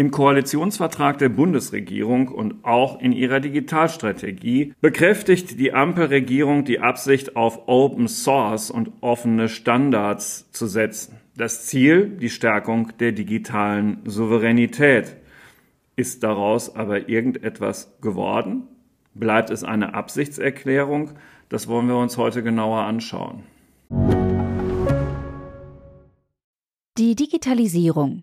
Im Koalitionsvertrag der Bundesregierung und auch in ihrer Digitalstrategie bekräftigt die Ampelregierung die Absicht, auf Open Source und offene Standards zu setzen. Das Ziel, die Stärkung der digitalen Souveränität. Ist daraus aber irgendetwas geworden? Bleibt es eine Absichtserklärung? Das wollen wir uns heute genauer anschauen. Die Digitalisierung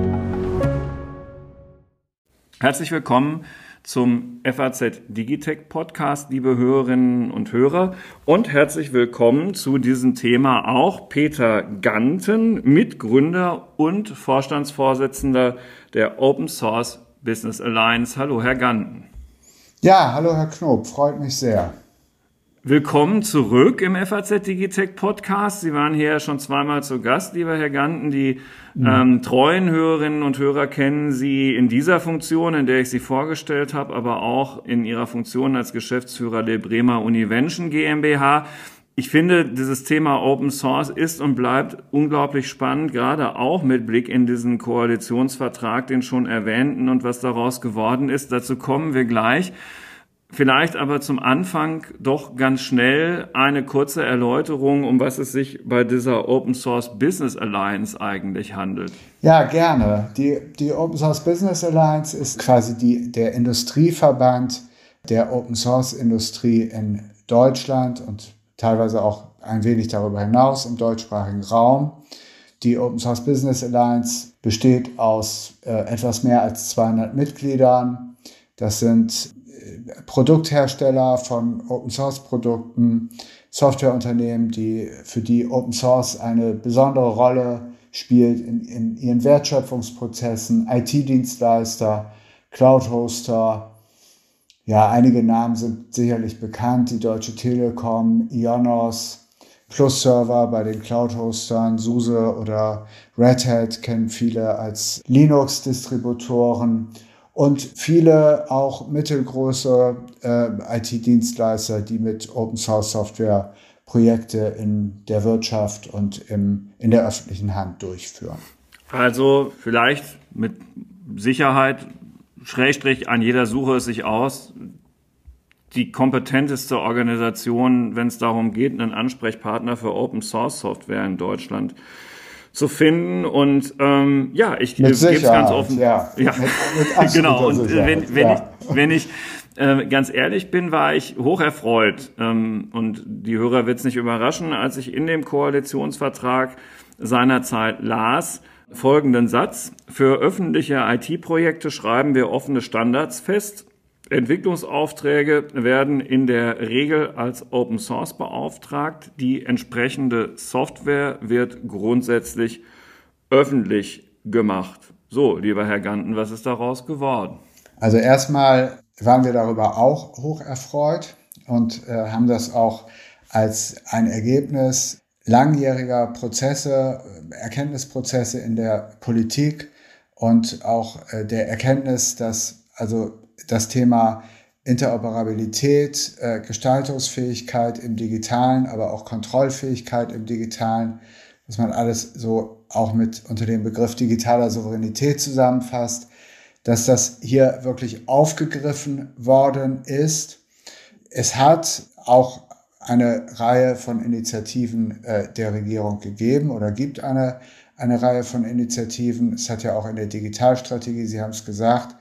Herzlich willkommen zum FAZ Digitech Podcast, liebe Hörerinnen und Hörer. Und herzlich willkommen zu diesem Thema auch Peter Ganten, Mitgründer und Vorstandsvorsitzender der Open Source Business Alliance. Hallo, Herr Ganten. Ja, hallo, Herr Knob, freut mich sehr. Willkommen zurück im FAZ Digitech Podcast. Sie waren hier schon zweimal zu Gast, lieber Herr Ganten. Die ähm, treuen Hörerinnen und Hörer kennen Sie in dieser Funktion, in der ich Sie vorgestellt habe, aber auch in Ihrer Funktion als Geschäftsführer der Bremer Univention GmbH. Ich finde, dieses Thema Open Source ist und bleibt unglaublich spannend, gerade auch mit Blick in diesen Koalitionsvertrag, den schon erwähnten und was daraus geworden ist. Dazu kommen wir gleich. Vielleicht aber zum Anfang doch ganz schnell eine kurze Erläuterung, um was es sich bei dieser Open Source Business Alliance eigentlich handelt. Ja, gerne. Die, die Open Source Business Alliance ist quasi die, der Industrieverband der Open Source Industrie in Deutschland und teilweise auch ein wenig darüber hinaus im deutschsprachigen Raum. Die Open Source Business Alliance besteht aus äh, etwas mehr als 200 Mitgliedern. Das sind Produkthersteller von Open Source Produkten, Softwareunternehmen, die, für die Open Source eine besondere Rolle spielt in, in ihren Wertschöpfungsprozessen, IT-Dienstleister, Cloud-Hoster. Ja, einige Namen sind sicherlich bekannt, die Deutsche Telekom, Ionos, Plus-Server bei den Cloud-Hostern, SUSE oder Red Hat kennen viele als Linux-Distributoren und viele auch mittelgroße äh, IT-Dienstleister, die mit Open Source Software Projekte in der Wirtschaft und im, in der öffentlichen Hand durchführen. Also vielleicht mit Sicherheit, Schrägstrich an jeder Suche es sich aus, die kompetenteste Organisation, wenn es darum geht, einen Ansprechpartner für Open Source Software in Deutschland zu finden. Und ähm, ja, ich gebe es ganz offen. Ja, ja. Mit, mit genau. Und äh, wenn, wenn ja. ich, wenn ich äh, ganz ehrlich bin, war ich hoch erfreut. Ähm, und die Hörer wird es nicht überraschen, als ich in dem Koalitionsvertrag seinerzeit las, folgenden Satz. Für öffentliche IT-Projekte schreiben wir offene Standards fest Entwicklungsaufträge werden in der Regel als Open Source beauftragt. Die entsprechende Software wird grundsätzlich öffentlich gemacht. So, lieber Herr Ganten, was ist daraus geworden? Also erstmal waren wir darüber auch hoch erfreut und äh, haben das auch als ein Ergebnis langjähriger Prozesse, Erkenntnisprozesse in der Politik und auch äh, der Erkenntnis, dass also das Thema Interoperabilität, äh, Gestaltungsfähigkeit im Digitalen, aber auch Kontrollfähigkeit im Digitalen, dass man alles so auch mit unter dem Begriff digitaler Souveränität zusammenfasst, dass das hier wirklich aufgegriffen worden ist. Es hat auch eine Reihe von Initiativen äh, der Regierung gegeben oder gibt eine, eine Reihe von Initiativen. Es hat ja auch in der Digitalstrategie, Sie haben es gesagt,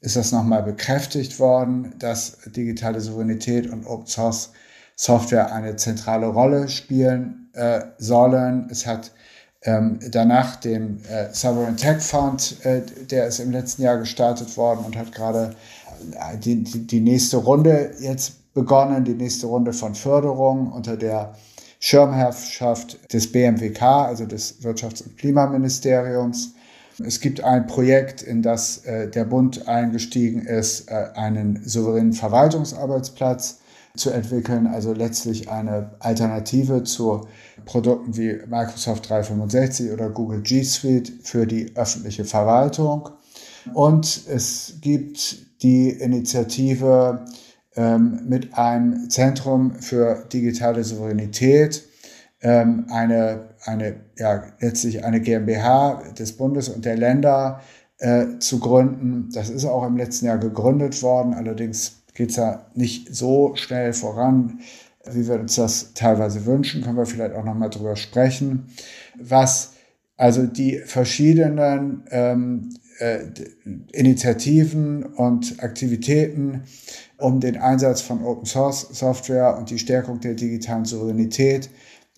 ist das nochmal bekräftigt worden, dass digitale Souveränität und Open Source Software eine zentrale Rolle spielen äh, sollen. Es hat ähm, danach den äh, Sovereign Tech Fund, äh, der ist im letzten Jahr gestartet worden und hat gerade äh, die, die, die nächste Runde jetzt begonnen, die nächste Runde von Förderung unter der Schirmherrschaft des BMWK, also des Wirtschafts- und Klimaministeriums. Es gibt ein Projekt, in das äh, der Bund eingestiegen ist, äh, einen souveränen Verwaltungsarbeitsplatz zu entwickeln, also letztlich eine Alternative zu Produkten wie Microsoft 365 oder Google G Suite für die öffentliche Verwaltung. Und es gibt die Initiative ähm, mit einem Zentrum für digitale Souveränität, ähm, eine, eine, ja, letztlich eine GmbH des Bundes und der Länder äh, zu gründen. Das ist auch im letzten Jahr gegründet worden. Allerdings geht es ja nicht so schnell voran, wie wir uns das teilweise wünschen. Können wir vielleicht auch nochmal drüber sprechen. Was also die verschiedenen ähm, äh, Initiativen und Aktivitäten um den Einsatz von Open Source Software und die Stärkung der digitalen Souveränität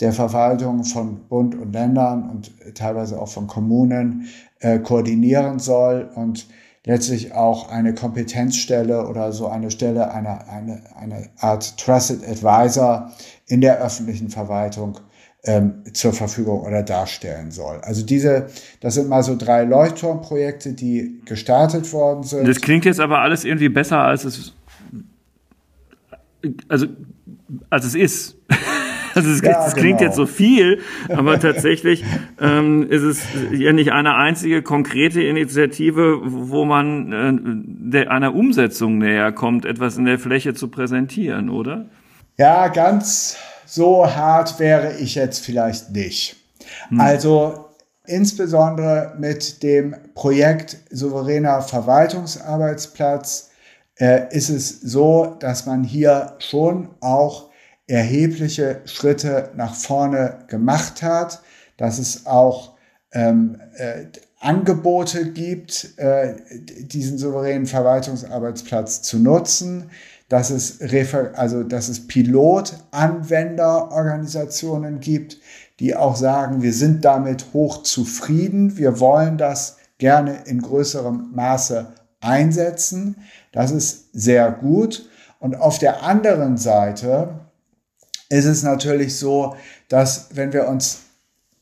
der Verwaltung von Bund und Ländern und teilweise auch von Kommunen äh, koordinieren soll und letztlich auch eine Kompetenzstelle oder so eine Stelle, eine, eine, eine Art Trusted Advisor in der öffentlichen Verwaltung ähm, zur Verfügung oder darstellen soll. Also diese, das sind mal so drei Leuchtturmprojekte, die gestartet worden sind. Das klingt jetzt aber alles irgendwie besser, als es also als es ist. Also es, ja, es klingt genau. jetzt so viel, aber tatsächlich ähm, ist es ja nicht eine einzige konkrete Initiative, wo man äh, der, einer Umsetzung näher kommt, etwas in der Fläche zu präsentieren, oder? Ja, ganz so hart wäre ich jetzt vielleicht nicht. Hm. Also insbesondere mit dem Projekt Souveräner Verwaltungsarbeitsplatz äh, ist es so, dass man hier schon auch erhebliche Schritte nach vorne gemacht hat, dass es auch ähm, äh, Angebote gibt, äh, diesen souveränen Verwaltungsarbeitsplatz zu nutzen, dass es, also, dass es Pilotanwenderorganisationen gibt, die auch sagen, wir sind damit hoch zufrieden, wir wollen das gerne in größerem Maße einsetzen. Das ist sehr gut. Und auf der anderen Seite ist es natürlich so, dass wenn wir uns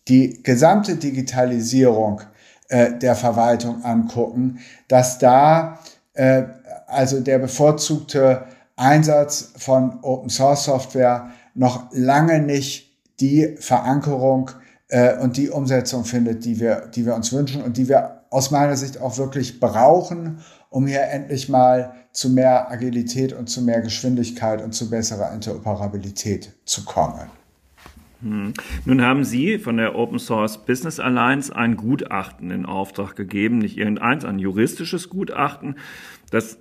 die gesamte Digitalisierung äh, der Verwaltung angucken, dass da äh, also der bevorzugte Einsatz von Open Source Software noch lange nicht die Verankerung äh, und die Umsetzung findet, die wir, die wir uns wünschen und die wir aus meiner Sicht auch wirklich brauchen, um hier endlich mal zu mehr Agilität und zu mehr Geschwindigkeit und zu besserer Interoperabilität zu kommen. Hm. Nun haben Sie von der Open Source Business Alliance ein Gutachten in Auftrag gegeben, nicht irgendeins, ein juristisches Gutachten, das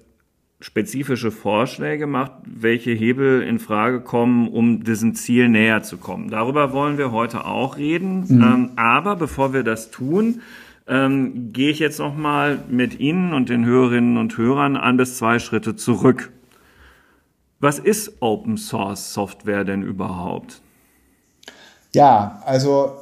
spezifische Vorschläge macht, welche Hebel in Frage kommen, um diesem Ziel näher zu kommen. Darüber wollen wir heute auch reden. Mhm. Ähm, aber bevor wir das tun, ähm, gehe ich jetzt noch mal mit Ihnen und den Hörerinnen und Hörern ein bis zwei Schritte zurück. Was ist Open Source Software denn überhaupt? Ja, also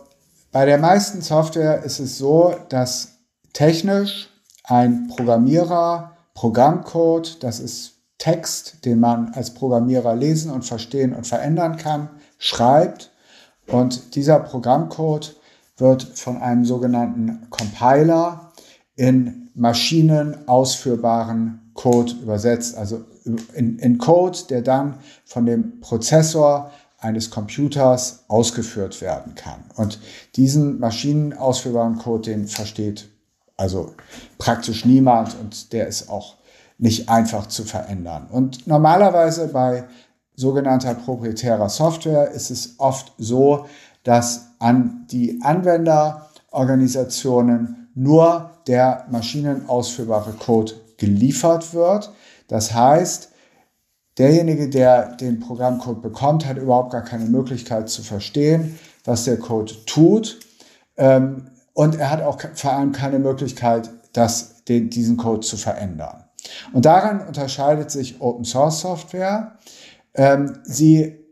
bei der meisten Software ist es so, dass technisch ein Programmierer Programmcode, das ist Text, den man als Programmierer lesen und verstehen und verändern kann, schreibt. Und dieser Programmcode wird von einem sogenannten Compiler in Maschinen ausführbaren Code übersetzt, also in, in Code, der dann von dem Prozessor eines Computers ausgeführt werden kann. Und diesen maschinenausführbaren Code, den versteht also praktisch niemand und der ist auch nicht einfach zu verändern. Und normalerweise bei sogenannter proprietärer Software ist es oft so, dass an die Anwenderorganisationen nur der maschinenausführbare Code geliefert wird. Das heißt, derjenige, der den Programmcode bekommt, hat überhaupt gar keine Möglichkeit zu verstehen, was der Code tut. Ähm, und er hat auch vor allem keine Möglichkeit, das, den, diesen Code zu verändern. Und daran unterscheidet sich Open Source Software. Ähm, sie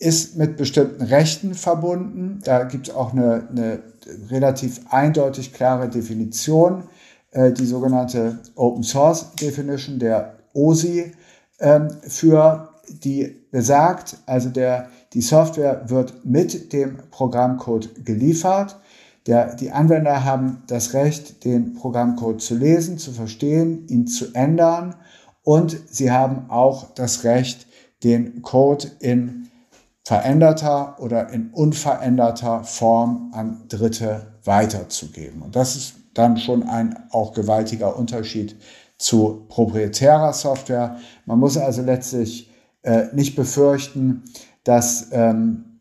ist mit bestimmten Rechten verbunden. Da gibt es auch eine, eine, relativ eindeutig klare Definition, äh, die sogenannte Open Source Definition, der OSI, ähm, für die besagt, also der, die Software wird mit dem Programmcode geliefert. Der, die Anwender haben das Recht, den Programmcode zu lesen, zu verstehen, ihn zu ändern und sie haben auch das Recht, den Code in veränderter oder in unveränderter Form an Dritte weiterzugeben. Und das ist dann schon ein auch gewaltiger Unterschied zu proprietärer Software. Man muss also letztlich äh, nicht befürchten, dass ähm,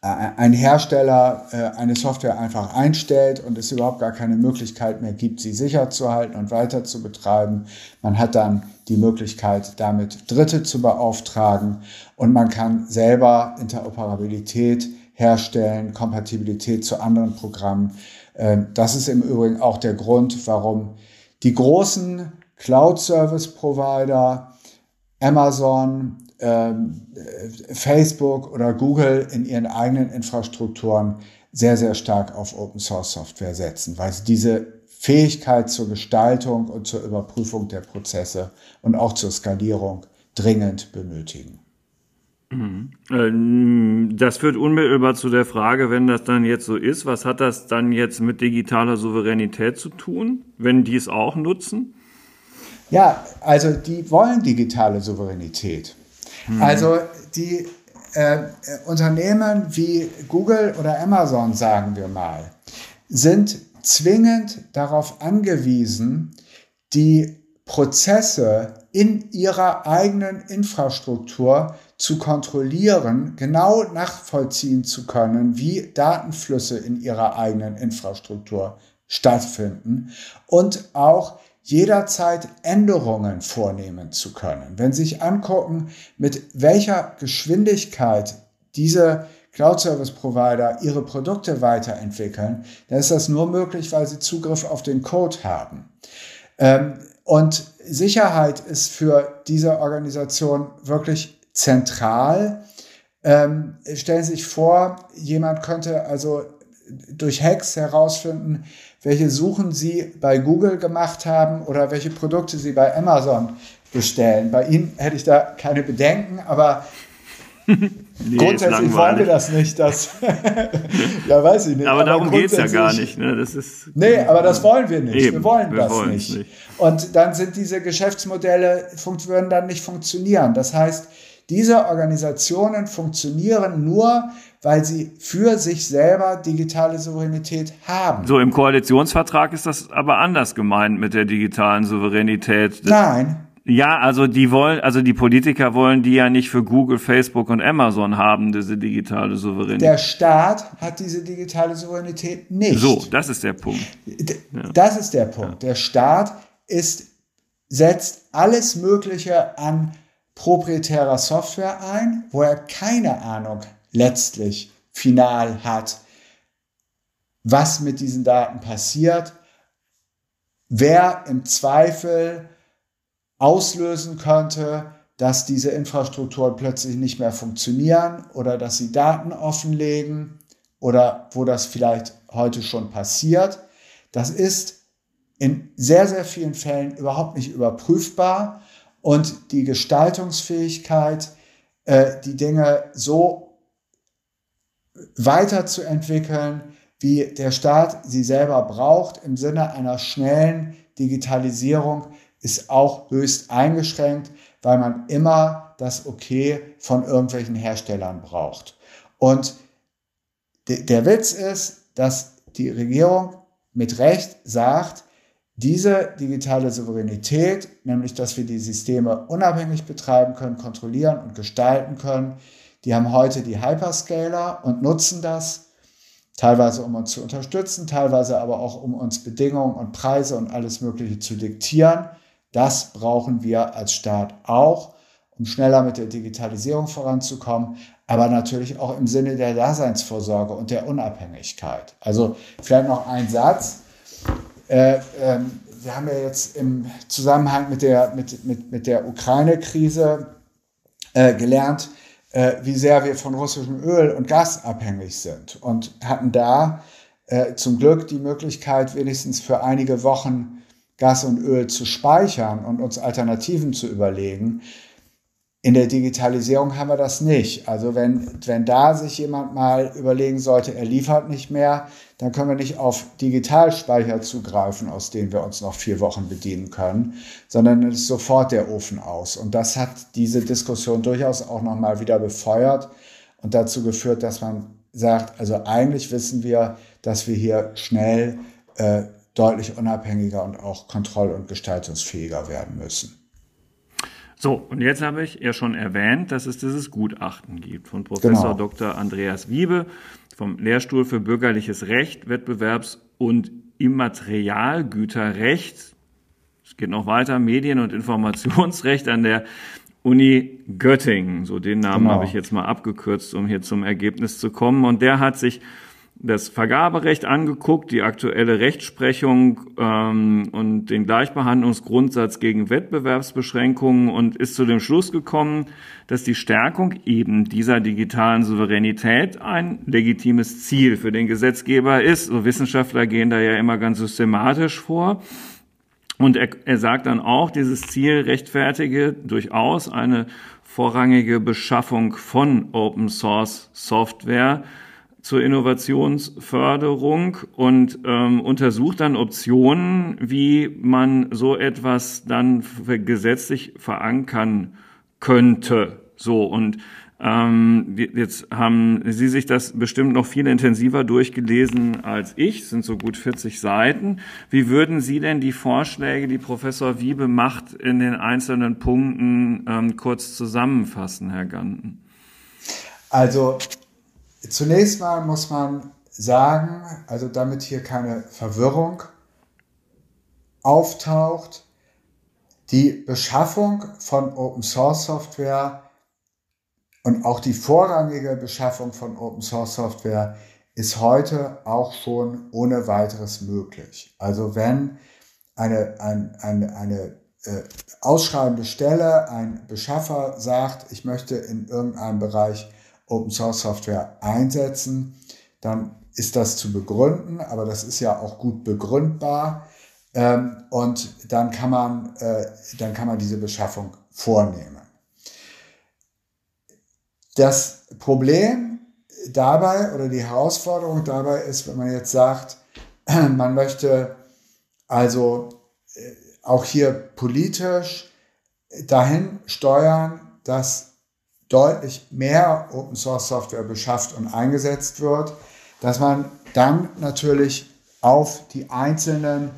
ein Hersteller äh, eine Software einfach einstellt und es überhaupt gar keine Möglichkeit mehr gibt, sie sicher zu halten und weiter zu betreiben. Man hat dann die Möglichkeit, damit Dritte zu beauftragen und man kann selber Interoperabilität herstellen, Kompatibilität zu anderen Programmen. Ähm, das ist im Übrigen auch der Grund, warum die großen Cloud-Service-Provider, Amazon, ähm, Facebook oder Google in ihren eigenen Infrastrukturen sehr, sehr stark auf Open Source Software setzen, weil sie diese Fähigkeit zur Gestaltung und zur Überprüfung der Prozesse und auch zur Skalierung dringend benötigen. Mhm. Ähm, das führt unmittelbar zu der Frage, wenn das dann jetzt so ist, was hat das dann jetzt mit digitaler Souveränität zu tun, wenn die es auch nutzen? Ja, also die wollen digitale Souveränität. Mhm. Also die äh, Unternehmen wie Google oder Amazon, sagen wir mal, sind zwingend darauf angewiesen, die Prozesse in ihrer eigenen Infrastruktur zu kontrollieren, genau nachvollziehen zu können, wie Datenflüsse in ihrer eigenen Infrastruktur stattfinden und auch jederzeit Änderungen vornehmen zu können. Wenn Sie sich angucken, mit welcher Geschwindigkeit diese Cloud Service Provider ihre Produkte weiterentwickeln, dann ist das nur möglich, weil sie Zugriff auf den Code haben. Ähm, und Sicherheit ist für diese Organisation wirklich zentral. Ähm, stellen Sie sich vor, jemand könnte also durch Hacks herausfinden, welche Suchen Sie bei Google gemacht haben oder welche Produkte Sie bei Amazon bestellen. Bei Ihnen hätte ich da keine Bedenken, aber nee, grundsätzlich wollen wir das nicht. Dass ja, weiß ich nicht. Aber, aber darum geht es ja gar nicht. Ne? Das ist, nee, aber das wollen wir nicht. Eben, wir wollen wir das nicht. nicht. Und dann sind diese Geschäftsmodelle, würden dann nicht funktionieren. Das heißt, diese Organisationen funktionieren nur, weil sie für sich selber digitale Souveränität haben. So, im Koalitionsvertrag ist das aber anders gemeint mit der digitalen Souveränität. Nein. Ja, also die wollen, also die Politiker wollen die ja nicht für Google, Facebook und Amazon haben, diese digitale Souveränität. Der Staat hat diese digitale Souveränität nicht. So, das ist der Punkt. Das ist der Punkt. Der Staat ist, setzt alles Mögliche an proprietärer Software ein, wo er keine Ahnung letztlich final hat, was mit diesen Daten passiert, wer im Zweifel auslösen könnte, dass diese Infrastrukturen plötzlich nicht mehr funktionieren oder dass sie Daten offenlegen oder wo das vielleicht heute schon passiert. Das ist in sehr, sehr vielen Fällen überhaupt nicht überprüfbar und die Gestaltungsfähigkeit, äh, die Dinge so weiterzuentwickeln, wie der Staat sie selber braucht im Sinne einer schnellen Digitalisierung, ist auch höchst eingeschränkt, weil man immer das Okay von irgendwelchen Herstellern braucht. Und der Witz ist, dass die Regierung mit Recht sagt, diese digitale Souveränität, nämlich dass wir die Systeme unabhängig betreiben können, kontrollieren und gestalten können, die haben heute die Hyperscaler und nutzen das, teilweise um uns zu unterstützen, teilweise aber auch um uns Bedingungen und Preise und alles Mögliche zu diktieren. Das brauchen wir als Staat auch, um schneller mit der Digitalisierung voranzukommen, aber natürlich auch im Sinne der Daseinsvorsorge und der Unabhängigkeit. Also vielleicht noch ein Satz. Äh, äh, wir haben ja jetzt im Zusammenhang mit der, mit, mit, mit der Ukraine-Krise äh, gelernt, äh, wie sehr wir von russischem Öl und Gas abhängig sind und hatten da äh, zum Glück die Möglichkeit, wenigstens für einige Wochen Gas und Öl zu speichern und uns Alternativen zu überlegen. In der Digitalisierung haben wir das nicht. Also wenn, wenn da sich jemand mal überlegen sollte, er liefert nicht mehr, dann können wir nicht auf Digitalspeicher zugreifen, aus denen wir uns noch vier Wochen bedienen können, sondern es ist sofort der Ofen aus. Und das hat diese Diskussion durchaus auch nochmal wieder befeuert und dazu geführt, dass man sagt, also eigentlich wissen wir, dass wir hier schnell äh, deutlich unabhängiger und auch kontroll- und gestaltungsfähiger werden müssen. So, und jetzt habe ich ja schon erwähnt, dass es dieses Gutachten gibt von Professor genau. Dr. Andreas Wiebe vom Lehrstuhl für bürgerliches Recht, Wettbewerbs- und Immaterialgüterrecht. Es geht noch weiter, Medien- und Informationsrecht an der Uni Göttingen. So den Namen genau. habe ich jetzt mal abgekürzt, um hier zum Ergebnis zu kommen. Und der hat sich das Vergaberecht angeguckt, die aktuelle Rechtsprechung ähm, und den Gleichbehandlungsgrundsatz gegen Wettbewerbsbeschränkungen und ist zu dem Schluss gekommen, dass die Stärkung eben dieser digitalen Souveränität ein legitimes Ziel für den Gesetzgeber ist. So Wissenschaftler gehen da ja immer ganz systematisch vor. Und er, er sagt dann auch, dieses Ziel rechtfertige durchaus eine vorrangige Beschaffung von Open Source Software, zur Innovationsförderung und ähm, untersucht dann Optionen, wie man so etwas dann gesetzlich verankern könnte. So und ähm, jetzt haben Sie sich das bestimmt noch viel intensiver durchgelesen als ich, es sind so gut 40 Seiten. Wie würden Sie denn die Vorschläge, die Professor Wiebe macht, in den einzelnen Punkten ähm, kurz zusammenfassen, Herr Ganten? Also Zunächst mal muss man sagen, also damit hier keine Verwirrung auftaucht, die Beschaffung von Open Source Software und auch die vorrangige Beschaffung von Open Source Software ist heute auch schon ohne weiteres möglich. Also wenn eine, ein, eine, eine äh, ausschreibende Stelle, ein Beschaffer sagt, ich möchte in irgendeinem Bereich Open Source Software einsetzen, dann ist das zu begründen, aber das ist ja auch gut begründbar. Ähm, und dann kann, man, äh, dann kann man diese Beschaffung vornehmen. Das Problem dabei oder die Herausforderung dabei ist, wenn man jetzt sagt, man möchte also äh, auch hier politisch dahin steuern, dass deutlich mehr Open Source Software beschafft und eingesetzt wird, dass man dann natürlich auf die einzelnen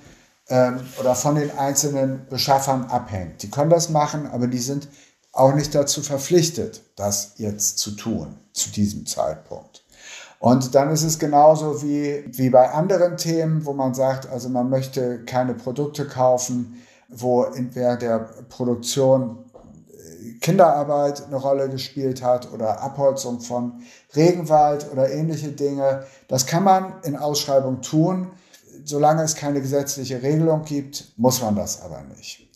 ähm, oder von den einzelnen Beschaffern abhängt. Die können das machen, aber die sind auch nicht dazu verpflichtet, das jetzt zu tun, zu diesem Zeitpunkt. Und dann ist es genauso wie, wie bei anderen Themen, wo man sagt, also man möchte keine Produkte kaufen, wo in, der Produktion Kinderarbeit eine Rolle gespielt hat oder Abholzung von Regenwald oder ähnliche Dinge. Das kann man in Ausschreibung tun. Solange es keine gesetzliche Regelung gibt, muss man das aber nicht.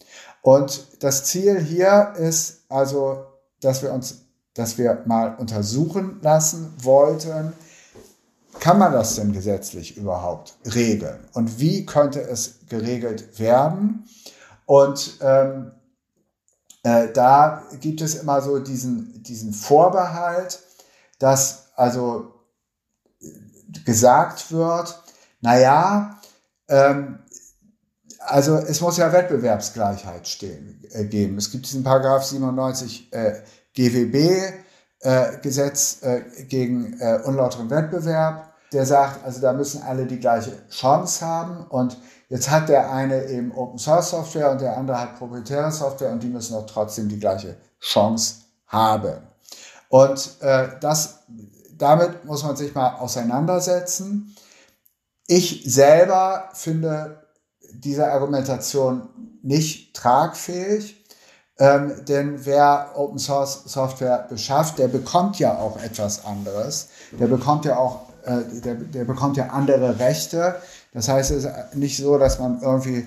Und das Ziel hier ist also, dass wir uns, dass wir mal untersuchen lassen wollten, kann man das denn gesetzlich überhaupt regeln? Und wie könnte es geregelt werden? Und ähm, äh, da gibt es immer so diesen, diesen Vorbehalt, dass also gesagt wird, naja, ähm, also es muss ja Wettbewerbsgleichheit stehen, äh, geben. Es gibt diesen Paragraph 97 äh, GWB, äh, Gesetz äh, gegen äh, unlauteren Wettbewerb, der sagt, also da müssen alle die gleiche Chance haben und Jetzt hat der eine eben Open Source Software und der andere hat proprietäre Software und die müssen auch trotzdem die gleiche Chance haben. Und äh, das, damit muss man sich mal auseinandersetzen. Ich selber finde diese Argumentation nicht tragfähig, ähm, denn wer Open Source Software beschafft, der bekommt ja auch etwas anderes. Der bekommt ja auch, äh, der, der bekommt ja andere Rechte. Das heißt, es ist nicht so, dass man irgendwie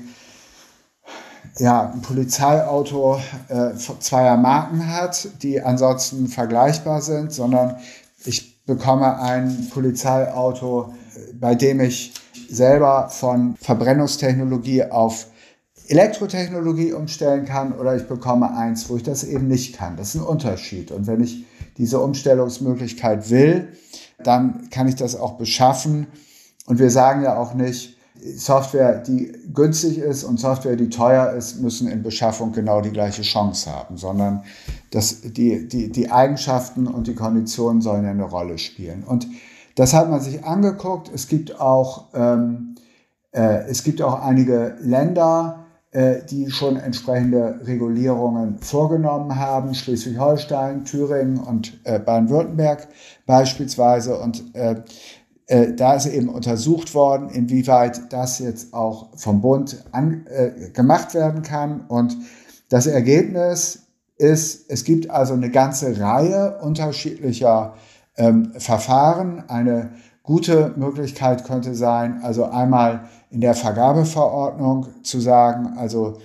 ja, ein Polizeiauto äh, zweier Marken hat, die ansonsten vergleichbar sind, sondern ich bekomme ein Polizeiauto, bei dem ich selber von Verbrennungstechnologie auf Elektrotechnologie umstellen kann oder ich bekomme eins, wo ich das eben nicht kann. Das ist ein Unterschied. Und wenn ich diese Umstellungsmöglichkeit will, dann kann ich das auch beschaffen. Und wir sagen ja auch nicht, Software, die günstig ist und Software, die teuer ist, müssen in Beschaffung genau die gleiche Chance haben, sondern das, die, die, die Eigenschaften und die Konditionen sollen ja eine Rolle spielen. Und das hat man sich angeguckt. Es gibt auch, ähm, äh, es gibt auch einige Länder, die schon entsprechende Regulierungen vorgenommen haben, Schleswig-Holstein, Thüringen und äh, Baden-Württemberg beispielsweise. Und äh, äh, da ist eben untersucht worden, inwieweit das jetzt auch vom Bund an, äh, gemacht werden kann. Und das Ergebnis ist, es gibt also eine ganze Reihe unterschiedlicher ähm, Verfahren. Eine gute Möglichkeit könnte sein, also einmal in der Vergabeverordnung zu sagen, also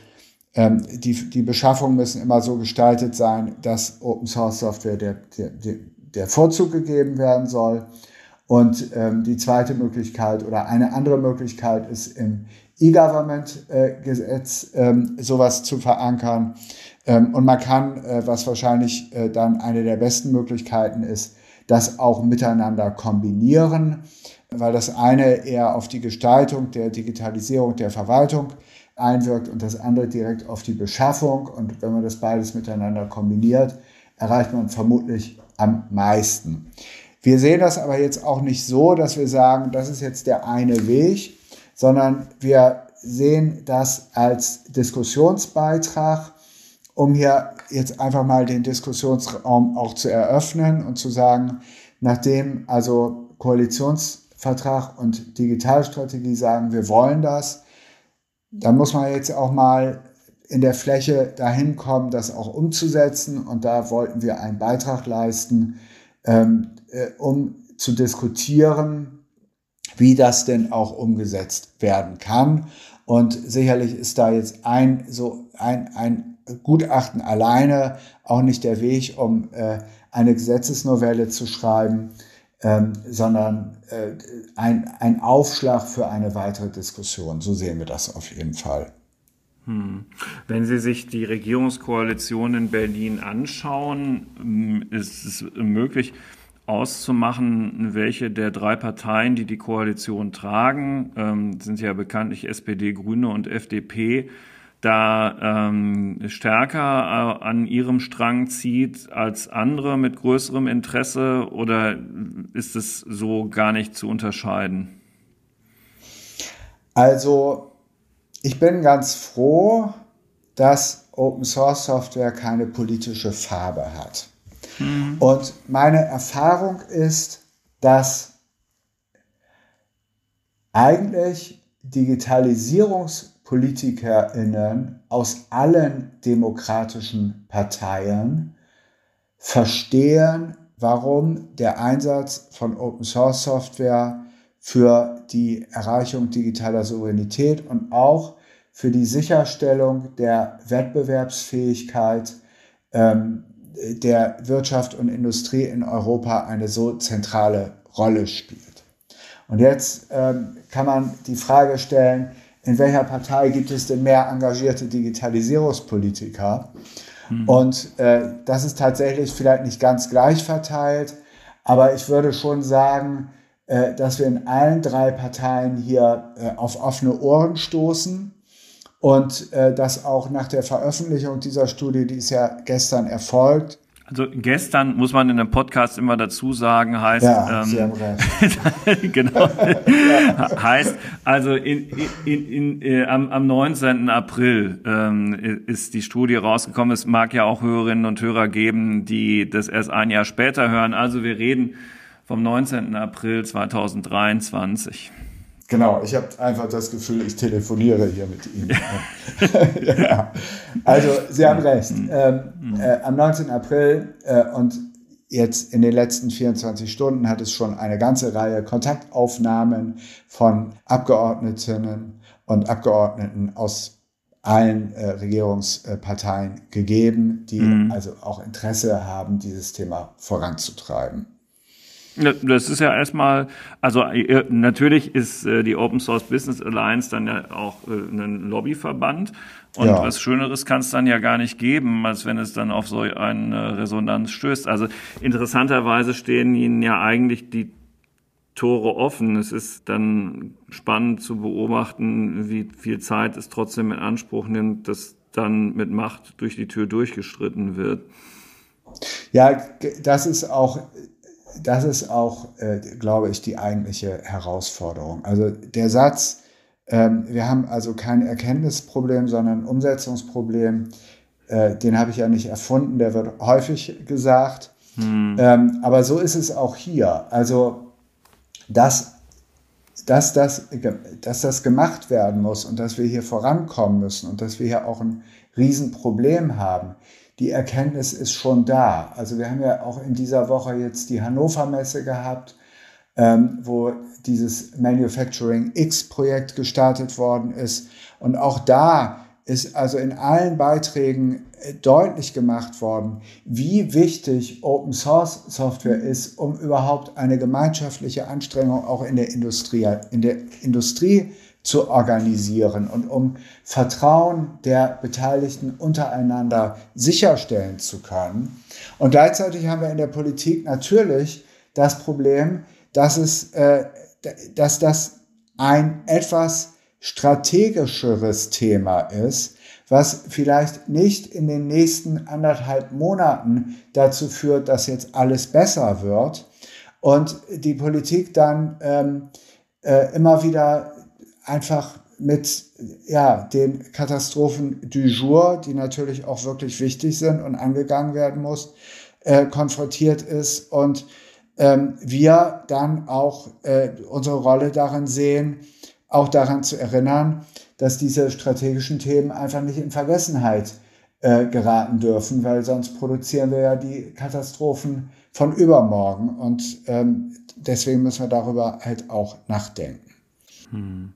ähm, die, die Beschaffungen müssen immer so gestaltet sein, dass Open Source Software der, der, der Vorzug gegeben werden soll. Und ähm, die zweite Möglichkeit oder eine andere Möglichkeit ist im E-Government-Gesetz äh, ähm, sowas zu verankern. Ähm, und man kann, äh, was wahrscheinlich äh, dann eine der besten Möglichkeiten ist, das auch miteinander kombinieren weil das eine eher auf die Gestaltung der Digitalisierung der Verwaltung einwirkt und das andere direkt auf die Beschaffung. Und wenn man das beides miteinander kombiniert, erreicht man vermutlich am meisten. Wir sehen das aber jetzt auch nicht so, dass wir sagen, das ist jetzt der eine Weg, sondern wir sehen das als Diskussionsbeitrag, um hier jetzt einfach mal den Diskussionsraum auch zu eröffnen und zu sagen, nachdem also Koalitions Vertrag und Digitalstrategie sagen, wir wollen das, dann muss man jetzt auch mal in der Fläche dahin kommen, das auch umzusetzen. Und da wollten wir einen Beitrag leisten, ähm, äh, um zu diskutieren, wie das denn auch umgesetzt werden kann. Und sicherlich ist da jetzt ein, so ein, ein Gutachten alleine auch nicht der Weg, um äh, eine Gesetzesnovelle zu schreiben ähm, sondern äh, ein, ein Aufschlag für eine weitere Diskussion. So sehen wir das auf jeden Fall. Hm. Wenn Sie sich die Regierungskoalition in Berlin anschauen, hm, ist es möglich auszumachen, welche der drei Parteien, die die Koalition tragen, ähm, sind ja bekanntlich SPD, Grüne und FDP, da ähm, stärker äh, an ihrem Strang zieht als andere mit größerem Interesse oder ist es so gar nicht zu unterscheiden? Also ich bin ganz froh, dass Open Source Software keine politische Farbe hat. Mhm. Und meine Erfahrung ist, dass eigentlich Digitalisierungs PolitikerInnen aus allen demokratischen Parteien verstehen, warum der Einsatz von Open Source Software für die Erreichung digitaler Souveränität und auch für die Sicherstellung der Wettbewerbsfähigkeit ähm, der Wirtschaft und Industrie in Europa eine so zentrale Rolle spielt. Und jetzt ähm, kann man die Frage stellen, in welcher Partei gibt es denn mehr engagierte Digitalisierungspolitiker? Mhm. Und äh, das ist tatsächlich vielleicht nicht ganz gleich verteilt, aber ich würde schon sagen, äh, dass wir in allen drei Parteien hier äh, auf offene Ohren stoßen und äh, dass auch nach der Veröffentlichung dieser Studie, die ist ja gestern erfolgt, also gestern muss man in einem Podcast immer dazu sagen, heißt ja, ähm, genau heißt also in, in, in, äh, am, am 19. April ähm, ist die Studie rausgekommen. Es mag ja auch Hörerinnen und Hörer geben, die das erst ein Jahr später hören. Also wir reden vom 19. April 2023. Genau, ich habe einfach das Gefühl, ich telefoniere hier mit Ihnen. ja. Also, Sie haben recht. Mhm. Ähm, mhm. äh, am 19. April äh, und jetzt in den letzten 24 Stunden hat es schon eine ganze Reihe Kontaktaufnahmen von Abgeordnetinnen und Abgeordneten aus allen äh, Regierungsparteien gegeben, die mhm. also auch Interesse haben, dieses Thema voranzutreiben. Das ist ja erstmal, also äh, natürlich ist äh, die Open Source Business Alliance dann ja auch äh, ein Lobbyverband. Und ja. was Schöneres kann es dann ja gar nicht geben, als wenn es dann auf so eine Resonanz stößt. Also interessanterweise stehen Ihnen ja eigentlich die Tore offen. Es ist dann spannend zu beobachten, wie viel Zeit es trotzdem in Anspruch nimmt, dass dann mit Macht durch die Tür durchgestritten wird. Ja, das ist auch das ist auch, äh, glaube ich, die eigentliche Herausforderung. Also der Satz, ähm, wir haben also kein Erkenntnisproblem, sondern ein Umsetzungsproblem, äh, den habe ich ja nicht erfunden, der wird häufig gesagt. Hm. Ähm, aber so ist es auch hier. Also, dass, dass, das, dass das gemacht werden muss und dass wir hier vorankommen müssen und dass wir hier auch ein Riesenproblem haben, die Erkenntnis ist schon da. Also wir haben ja auch in dieser Woche jetzt die Hannover Messe gehabt, ähm, wo dieses Manufacturing X-Projekt gestartet worden ist. Und auch da ist also in allen Beiträgen äh, deutlich gemacht worden, wie wichtig Open Source Software ist, um überhaupt eine gemeinschaftliche Anstrengung auch in der Industrie, in der Industrie zu organisieren und um Vertrauen der Beteiligten untereinander sicherstellen zu können. Und gleichzeitig haben wir in der Politik natürlich das Problem, dass, es, äh, dass das ein etwas strategischeres Thema ist, was vielleicht nicht in den nächsten anderthalb Monaten dazu führt, dass jetzt alles besser wird und die Politik dann ähm, äh, immer wieder einfach mit ja, den Katastrophen du jour, die natürlich auch wirklich wichtig sind und angegangen werden muss, äh, konfrontiert ist und ähm, wir dann auch äh, unsere Rolle darin sehen, auch daran zu erinnern, dass diese strategischen Themen einfach nicht in Vergessenheit äh, geraten dürfen, weil sonst produzieren wir ja die Katastrophen von übermorgen und ähm, deswegen müssen wir darüber halt auch nachdenken. Hm.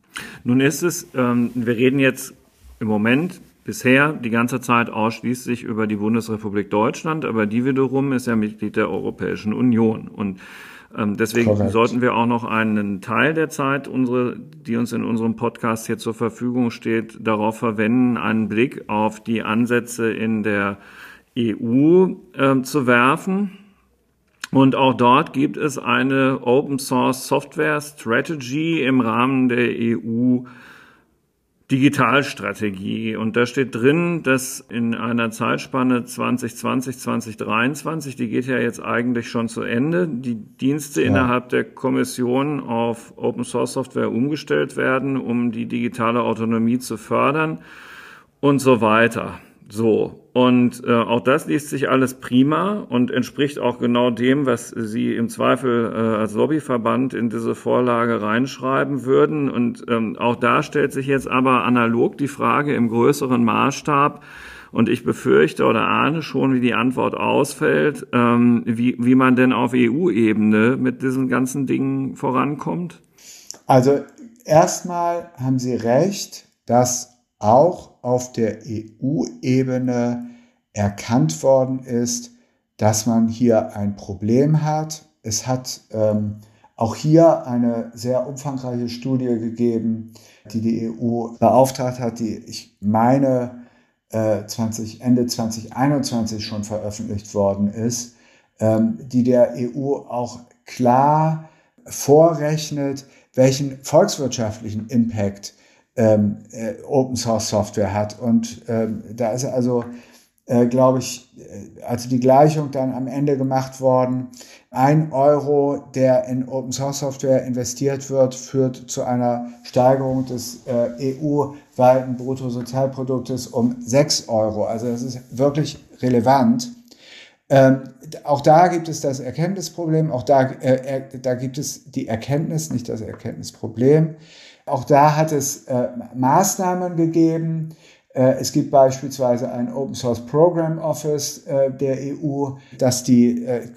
Nun ist es, ähm, wir reden jetzt im Moment bisher die ganze Zeit ausschließlich über die Bundesrepublik Deutschland, aber die wiederum ist ja Mitglied der Europäischen Union. Und ähm, deswegen Correct. sollten wir auch noch einen Teil der Zeit, unsere, die uns in unserem Podcast hier zur Verfügung steht, darauf verwenden, einen Blick auf die Ansätze in der EU äh, zu werfen. Und auch dort gibt es eine Open Source Software Strategy im Rahmen der EU Digitalstrategie. Und da steht drin, dass in einer Zeitspanne 2020, 2023, die geht ja jetzt eigentlich schon zu Ende, die Dienste ja. innerhalb der Kommission auf Open Source Software umgestellt werden, um die digitale Autonomie zu fördern und so weiter. So, und äh, auch das liest sich alles prima und entspricht auch genau dem, was Sie im Zweifel äh, als Lobbyverband in diese Vorlage reinschreiben würden. Und ähm, auch da stellt sich jetzt aber analog die Frage im größeren Maßstab, und ich befürchte oder ahne schon, wie die Antwort ausfällt, ähm, wie, wie man denn auf EU-Ebene mit diesen ganzen Dingen vorankommt? Also erstmal haben Sie recht, dass auch auf der EU-Ebene erkannt worden ist, dass man hier ein Problem hat. Es hat ähm, auch hier eine sehr umfangreiche Studie gegeben, die die EU beauftragt hat, die ich meine äh, 20, Ende 2021 schon veröffentlicht worden ist, ähm, die der EU auch klar vorrechnet, welchen volkswirtschaftlichen Impact ähm, äh, Open Source Software hat. Und ähm, da ist also, äh, glaube ich, äh, also die Gleichung dann am Ende gemacht worden. Ein Euro, der in Open Source Software investiert wird, führt zu einer Steigerung des äh, EU-weiten Bruttosozialproduktes um sechs Euro. Also das ist wirklich relevant. Ähm, auch da gibt es das Erkenntnisproblem, auch da, äh, da gibt es die Erkenntnis, nicht das Erkenntnisproblem. Auch da hat es äh, Maßnahmen gegeben. Äh, es gibt beispielsweise ein Open Source Program Office äh, der EU, das die äh, äh,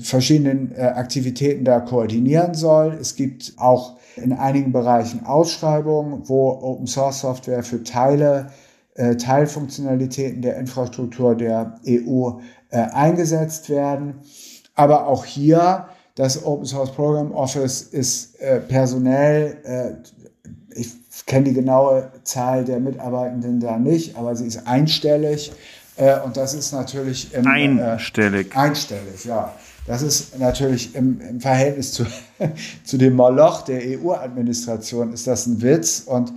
verschiedenen äh, Aktivitäten da koordinieren soll. Es gibt auch in einigen Bereichen Ausschreibungen, wo Open Source Software für Teile, Teilfunktionalitäten der Infrastruktur der EU eingesetzt werden. Aber auch hier das Open Source Program Office ist äh, personell, äh, ich kenne die genaue Zahl der Mitarbeitenden da nicht, aber sie ist einstellig. Äh, und das ist natürlich im, äh, einstellig. einstellig, ja. Das ist natürlich im, im Verhältnis zu, zu dem Moloch der EU-Administration ist das ein Witz. Und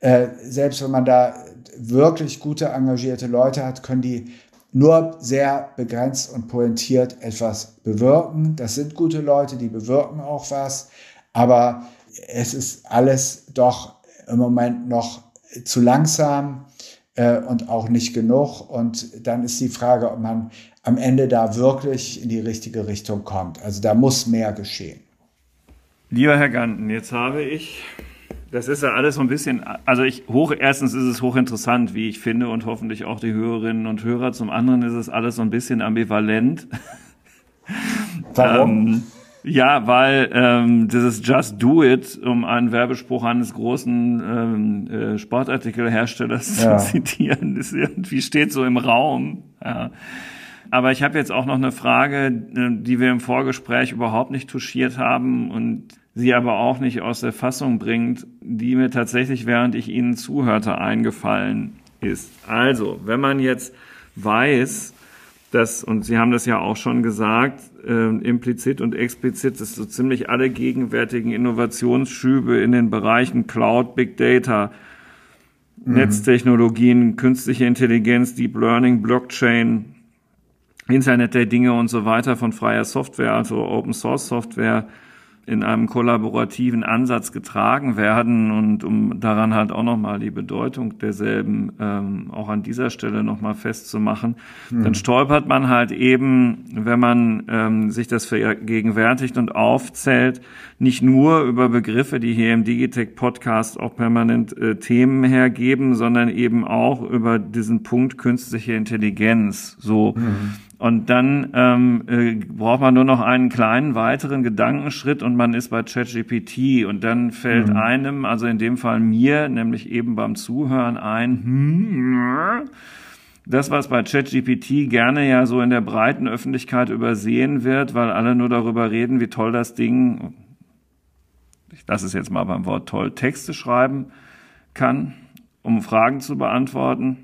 äh, selbst wenn man da wirklich gute, engagierte Leute hat, können die nur sehr begrenzt und pointiert etwas bewirken. Das sind gute Leute, die bewirken auch was, aber es ist alles doch im Moment noch zu langsam äh, und auch nicht genug. Und dann ist die Frage, ob man am Ende da wirklich in die richtige Richtung kommt. Also da muss mehr geschehen. Lieber Herr Ganten, jetzt habe ich das ist ja alles so ein bisschen, also ich hoch, erstens ist es hochinteressant, wie ich finde, und hoffentlich auch die Hörerinnen und Hörer. Zum anderen ist es alles so ein bisschen ambivalent. Warum? ähm, ja, weil ähm, dieses Just Do It, um einen Werbespruch eines großen ähm, äh, Sportartikelherstellers ja. zu zitieren, ist irgendwie steht so im Raum. Ja. Aber ich habe jetzt auch noch eine Frage, äh, die wir im Vorgespräch überhaupt nicht touchiert haben und sie aber auch nicht aus der Fassung bringt, die mir tatsächlich, während ich Ihnen zuhörte, eingefallen ist. Also, wenn man jetzt weiß, dass, und Sie haben das ja auch schon gesagt, äh, implizit und explizit, dass so ziemlich alle gegenwärtigen Innovationsschübe in den Bereichen Cloud, Big Data, mhm. Netztechnologien, künstliche Intelligenz, Deep Learning, Blockchain, Internet der Dinge und so weiter von freier Software, also Open Source Software, in einem kollaborativen Ansatz getragen werden und um daran halt auch nochmal die Bedeutung derselben ähm, auch an dieser Stelle nochmal festzumachen, mhm. dann stolpert man halt eben, wenn man ähm, sich das vergegenwärtigt und aufzählt, nicht nur über Begriffe, die hier im Digitech Podcast auch permanent äh, Themen hergeben, sondern eben auch über diesen Punkt künstliche Intelligenz. So. Mhm. Und dann ähm, äh, braucht man nur noch einen kleinen weiteren Gedankenschritt und man ist bei ChatGPT und dann fällt mhm. einem, also in dem Fall mir, nämlich eben beim Zuhören ein, hm, das, was bei ChatGPT gerne ja so in der breiten Öffentlichkeit übersehen wird, weil alle nur darüber reden, wie toll das Ding, ich lasse es jetzt mal beim Wort toll, Texte schreiben kann, um Fragen zu beantworten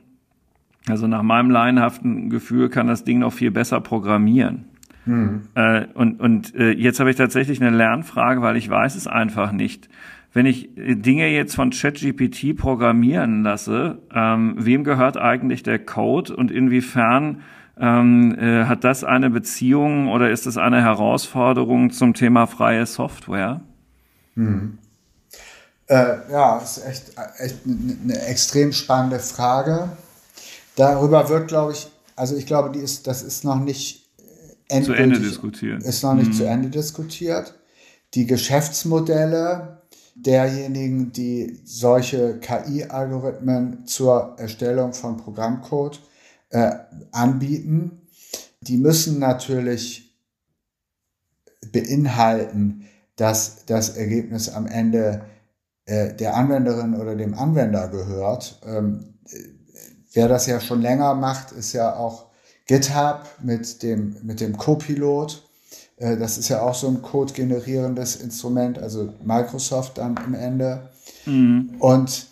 also nach meinem laienhaften Gefühl kann das Ding noch viel besser programmieren. Mhm. Äh, und und äh, jetzt habe ich tatsächlich eine Lernfrage, weil ich weiß es einfach nicht. Wenn ich äh, Dinge jetzt von ChatGPT programmieren lasse, ähm, wem gehört eigentlich der Code und inwiefern ähm, äh, hat das eine Beziehung oder ist es eine Herausforderung zum Thema freie Software? Mhm. Äh, ja, ist echt, echt eine extrem spannende Frage. Darüber wird, glaube ich, also ich glaube, die ist, das ist noch nicht zu Ende diskutiert. Ist noch nicht mhm. zu Ende diskutiert. Die Geschäftsmodelle derjenigen, die solche KI-Algorithmen zur Erstellung von Programmcode äh, anbieten, die müssen natürlich beinhalten, dass das Ergebnis am Ende äh, der Anwenderin oder dem Anwender gehört. Ähm, Wer das ja schon länger macht, ist ja auch GitHub mit dem, mit dem Copilot. Äh, das ist ja auch so ein code-generierendes Instrument, also Microsoft dann im Ende. Mhm. Und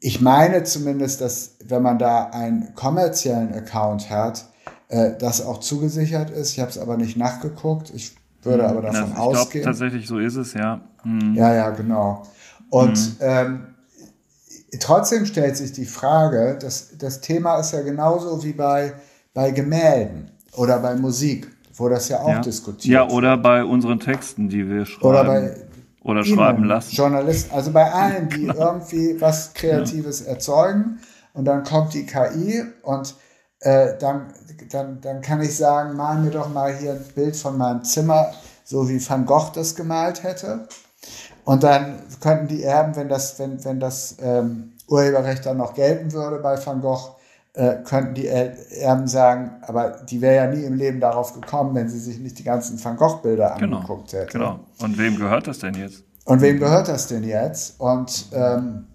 ich meine zumindest, dass wenn man da einen kommerziellen Account hat, äh, das auch zugesichert ist. Ich habe es aber nicht nachgeguckt. Ich würde mhm. aber davon ja, ich ausgehen. Glaub, tatsächlich so ist es, ja. Mhm. Ja, ja, genau. Und mhm. ähm, trotzdem stellt sich die Frage, das, das Thema ist ja genauso wie bei, bei Gemälden oder bei Musik, wo das ja auch ja. diskutiert Ja, oder bei unseren Texten, die wir schreiben. Oder bei oder schreiben lassen. Journalisten, also bei allen, die irgendwie was Kreatives ja. erzeugen und dann kommt die KI und äh, dann, dann, dann kann ich sagen, mal mir doch mal hier ein Bild von meinem Zimmer, so wie Van Gogh das gemalt hätte. Und dann könnten die Erben, wenn das, wenn, wenn das ähm, Urheberrecht dann noch gelten würde bei Van Gogh, äh, könnten die Erben sagen, aber die wäre ja nie im Leben darauf gekommen, wenn sie sich nicht die ganzen Van Gogh-Bilder genau, angeguckt hätte. Genau. Und wem gehört das denn jetzt? Und wem gehört das denn jetzt? Und ähm,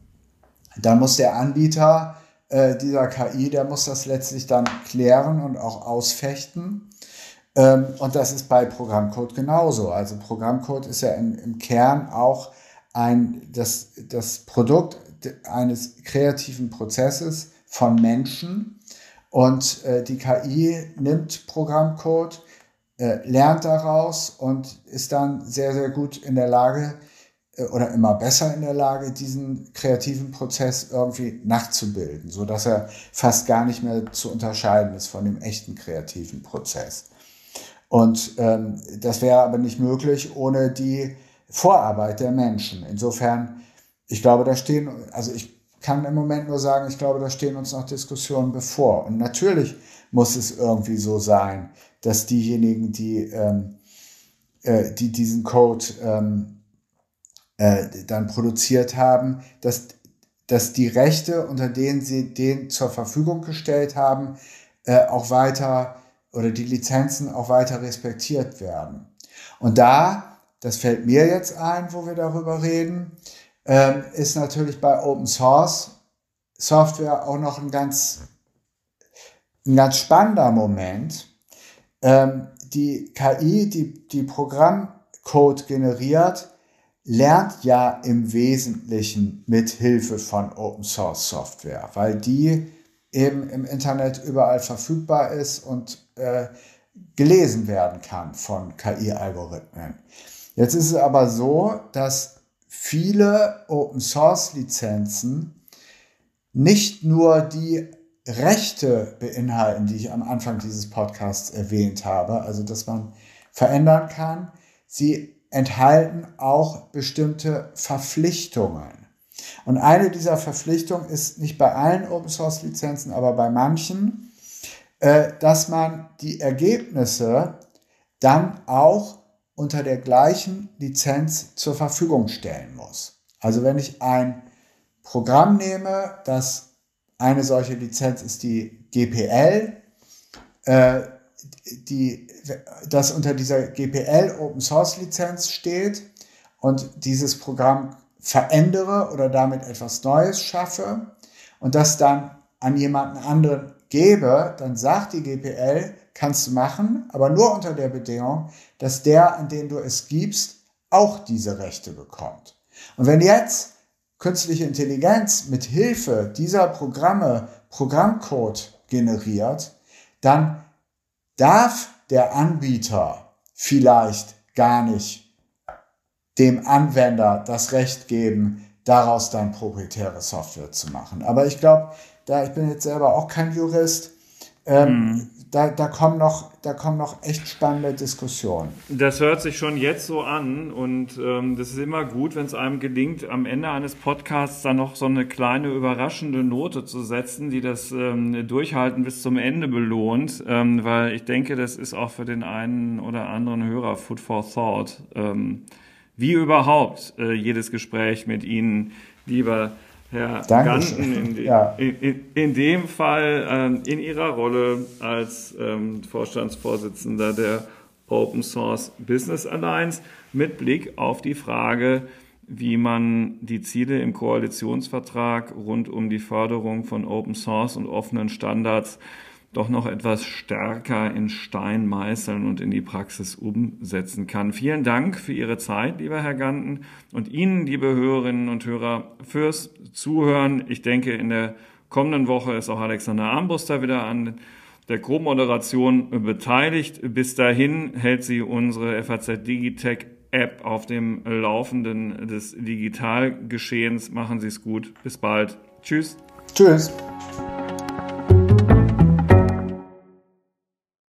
dann muss der Anbieter äh, dieser KI, der muss das letztlich dann klären und auch ausfechten. Ähm, und das ist bei Programmcode genauso. Also Programmcode ist ja im, im Kern auch ein, das, das Produkt eines kreativen Prozesses von Menschen. Und äh, die KI nimmt Programmcode, äh, lernt daraus und ist dann sehr, sehr gut in der Lage äh, oder immer besser in der Lage, diesen kreativen Prozess irgendwie nachzubilden, so dass er fast gar nicht mehr zu unterscheiden ist von dem echten kreativen Prozess. Und ähm, das wäre aber nicht möglich ohne die Vorarbeit der Menschen. Insofern, ich glaube, da stehen, also ich kann im Moment nur sagen, ich glaube, da stehen uns noch Diskussionen bevor. Und natürlich muss es irgendwie so sein, dass diejenigen, die, ähm, äh, die diesen Code ähm, äh, dann produziert haben, dass, dass die Rechte, unter denen sie den zur Verfügung gestellt haben, äh, auch weiter oder die Lizenzen auch weiter respektiert werden. Und da, das fällt mir jetzt ein, wo wir darüber reden, ähm, ist natürlich bei Open Source Software auch noch ein ganz, ein ganz spannender Moment. Ähm, die KI, die, die Programmcode generiert, lernt ja im Wesentlichen mit Hilfe von Open Source Software, weil die eben im Internet überall verfügbar ist und äh, gelesen werden kann von KI-Algorithmen. Jetzt ist es aber so, dass viele Open Source Lizenzen nicht nur die Rechte beinhalten, die ich am Anfang dieses Podcasts erwähnt habe, also dass man verändern kann, sie enthalten auch bestimmte Verpflichtungen. Und eine dieser Verpflichtungen ist nicht bei allen Open Source Lizenzen, aber bei manchen, äh, dass man die Ergebnisse dann auch unter der gleichen Lizenz zur Verfügung stellen muss. Also wenn ich ein Programm nehme, das eine solche Lizenz ist die GPL, äh, die, das unter dieser GPL Open Source Lizenz steht und dieses Programm verändere oder damit etwas Neues schaffe und das dann an jemanden anderen gebe, dann sagt die GPL, kannst du machen, aber nur unter der Bedingung, dass der, an den du es gibst, auch diese Rechte bekommt. Und wenn jetzt künstliche Intelligenz mit Hilfe dieser Programme Programmcode generiert, dann darf der Anbieter vielleicht gar nicht dem Anwender das Recht geben, daraus dann proprietäre Software zu machen. Aber ich glaube, da ich bin jetzt selber auch kein Jurist, ähm, mhm da, da, kommen noch, da kommen noch echt spannende Diskussionen. Das hört sich schon jetzt so an und ähm, das ist immer gut, wenn es einem gelingt, am Ende eines Podcasts dann noch so eine kleine überraschende Note zu setzen, die das ähm, Durchhalten bis zum Ende belohnt, ähm, weil ich denke, das ist auch für den einen oder anderen Hörer Food for Thought. Wie überhaupt äh, jedes Gespräch mit Ihnen, lieber Herr Ganten, in, ja. in, in, dem Fall ähm, in Ihrer Rolle als ähm, Vorstandsvorsitzender der Open Source Business Alliance mit Blick auf die Frage, wie man die Ziele im Koalitionsvertrag rund um die Förderung von Open Source und offenen Standards doch noch etwas stärker in Stein meißeln und in die Praxis umsetzen kann. Vielen Dank für Ihre Zeit, lieber Herr Ganten, und Ihnen, liebe Hörerinnen und Hörer, fürs Zuhören. Ich denke, in der kommenden Woche ist auch Alexander Armbruster wieder an der Co-Moderation beteiligt. Bis dahin hält sie unsere FAZ Digitech App auf dem Laufenden des Digitalgeschehens. Machen Sie es gut. Bis bald. Tschüss. Tschüss.